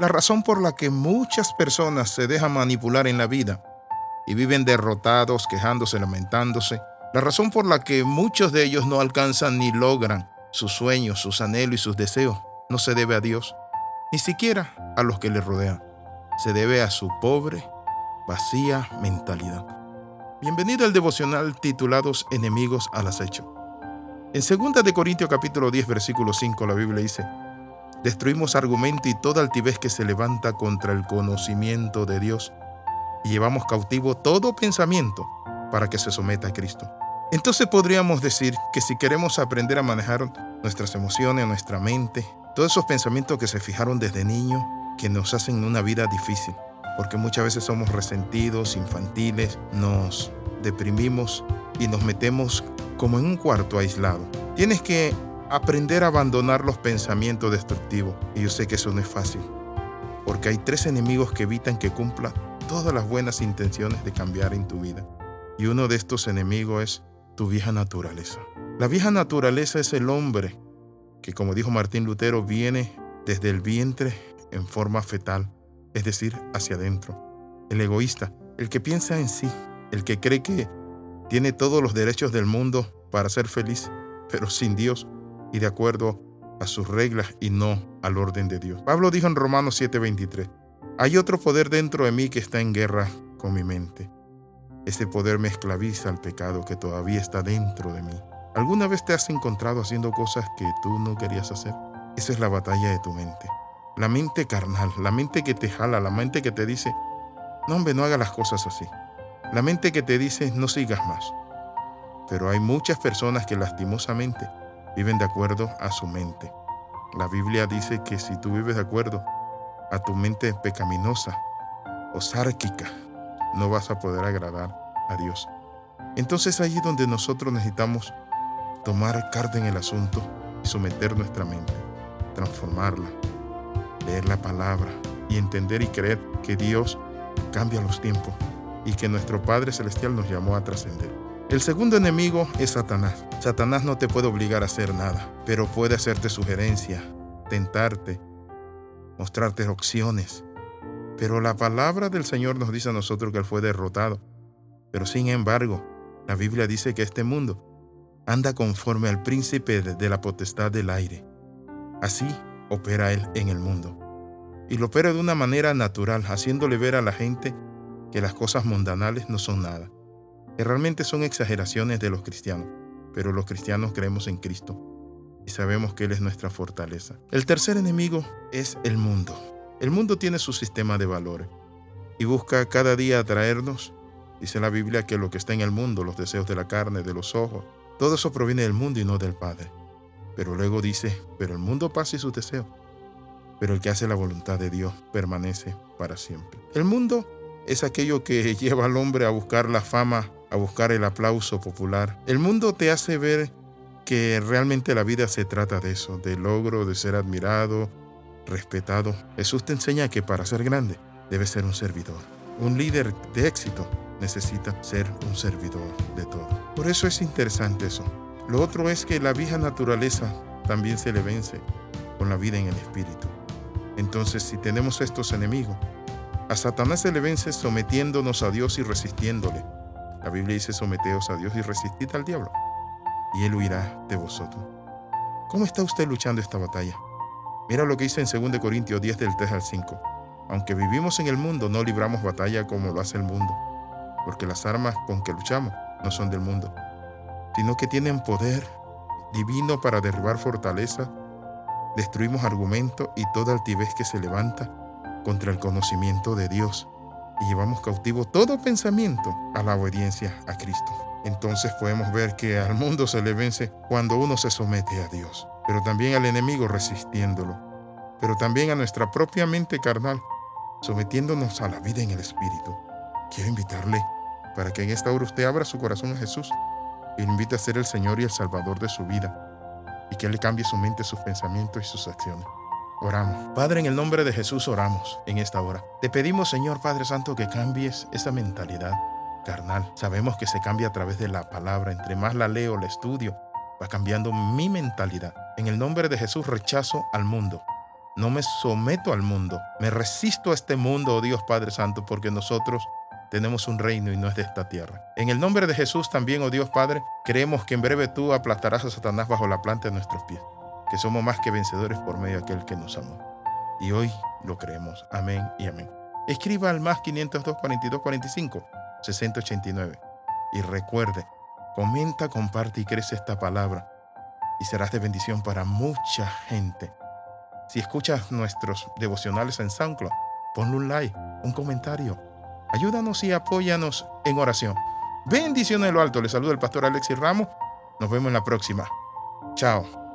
La razón por la que muchas personas se dejan manipular en la vida y viven derrotados, quejándose, lamentándose, la razón por la que muchos de ellos no alcanzan ni logran sus sueños, sus anhelos y sus deseos, no se debe a Dios, ni siquiera a los que le rodean. Se debe a su pobre, vacía mentalidad. Bienvenido al devocional titulados Enemigos al acecho. En 2 de Corintios capítulo 10 versículo 5 la Biblia dice, Destruimos argumento y toda altivez que se levanta contra el conocimiento de Dios y llevamos cautivo todo pensamiento para que se someta a Cristo. Entonces podríamos decir que si queremos aprender a manejar nuestras emociones, nuestra mente, todos esos pensamientos que se fijaron desde niño, que nos hacen una vida difícil, porque muchas veces somos resentidos, infantiles, nos deprimimos y nos metemos como en un cuarto aislado. Tienes que aprender a abandonar los pensamientos destructivos. Y yo sé que eso no es fácil, porque hay tres enemigos que evitan que cumpla todas las buenas intenciones de cambiar en tu vida. Y uno de estos enemigos es tu vieja naturaleza. La vieja naturaleza es el hombre que, como dijo Martín Lutero, viene desde el vientre en forma fetal, es decir, hacia adentro. El egoísta, el que piensa en sí, el que cree que tiene todos los derechos del mundo para ser feliz, pero sin Dios y de acuerdo a sus reglas y no al orden de Dios. Pablo dijo en Romanos 7:23, hay otro poder dentro de mí que está en guerra con mi mente. Ese poder me esclaviza al pecado que todavía está dentro de mí. ¿Alguna vez te has encontrado haciendo cosas que tú no querías hacer? Esa es la batalla de tu mente. La mente carnal, la mente que te jala, la mente que te dice, no hombre, no haga las cosas así. La mente que te dice, no sigas más. Pero hay muchas personas que lastimosamente viven de acuerdo a su mente. La Biblia dice que si tú vives de acuerdo a tu mente pecaminosa o sárquica, no vas a poder agradar a Dios. Entonces allí donde nosotros necesitamos tomar carta en el asunto y someter nuestra mente, transformarla, leer la palabra y entender y creer que Dios cambia los tiempos y que nuestro Padre Celestial nos llamó a trascender. El segundo enemigo es Satanás. Satanás no te puede obligar a hacer nada, pero puede hacerte sugerencia, tentarte, mostrarte opciones. Pero la palabra del Señor nos dice a nosotros que Él fue derrotado. Pero sin embargo, la Biblia dice que este mundo anda conforme al príncipe de la potestad del aire. Así opera Él en el mundo. Y lo opera de una manera natural, haciéndole ver a la gente que las cosas mundanales no son nada, que realmente son exageraciones de los cristianos, pero los cristianos creemos en Cristo y sabemos que Él es nuestra fortaleza. El tercer enemigo es el mundo. El mundo tiene su sistema de valores y busca cada día atraernos. Dice la Biblia que lo que está en el mundo, los deseos de la carne, de los ojos, todo eso proviene del mundo y no del Padre. Pero luego dice, pero el mundo pasa y sus deseos, pero el que hace la voluntad de Dios permanece para siempre. El mundo es aquello que lleva al hombre a buscar la fama, a buscar el aplauso popular. El mundo te hace ver que realmente la vida se trata de eso, de logro, de ser admirado, respetado. Jesús te enseña que para ser grande debes ser un servidor. Un líder de éxito necesita ser un servidor de todo. Por eso es interesante eso. Lo otro es que la vieja naturaleza también se le vence con la vida en el Espíritu. Entonces, si tenemos estos enemigos, a Satanás se le vence sometiéndonos a Dios y resistiéndole. La Biblia dice someteos a Dios y resistid al diablo y Él huirá de vosotros. ¿Cómo está usted luchando esta batalla? Mira lo que dice en 2 Corintios 10 del 3 al 5. Aunque vivimos en el mundo, no libramos batalla como lo hace el mundo, porque las armas con que luchamos no son del mundo, sino que tienen poder divino para derribar fortaleza, destruimos argumentos y toda altivez que se levanta contra el conocimiento de Dios, y llevamos cautivo todo pensamiento a la obediencia a Cristo entonces podemos ver que al mundo se le vence cuando uno se somete a Dios, pero también al enemigo resistiéndolo, pero también a nuestra propia mente carnal, sometiéndonos a la vida en el Espíritu. Quiero invitarle para que en esta hora usted abra su corazón a Jesús y invite a ser el Señor y el Salvador de su vida y que Él le cambie su mente, sus pensamientos y sus acciones. Oramos. Padre, en el nombre de Jesús oramos en esta hora. Te pedimos, Señor Padre Santo, que cambies esa mentalidad carnal. Sabemos que se cambia a través de la palabra. Entre más la leo, la estudio, va cambiando mi mentalidad. En el nombre de Jesús rechazo al mundo. no me someto al mundo, me resisto a este mundo, oh Dios Padre Santo, porque nosotros tenemos un reino y no es de esta tierra. En el nombre de Jesús también, oh Dios Padre, creemos que en breve tú aplastarás a Satanás bajo la planta de nuestros pies, que somos más que vencedores por medio de aquel que nos amó. Y hoy lo creemos. Amén y amén. Escriba al más 502 42 45 6089 y recuerde, comenta, comparte y crece esta palabra y serás de bendición para mucha gente. Si escuchas nuestros devocionales en SoundCloud, ponle un like, un comentario Ayúdanos y apóyanos en oración. Bendiciones en lo alto. Les saluda el pastor Alexis Ramos. Nos vemos en la próxima. Chao.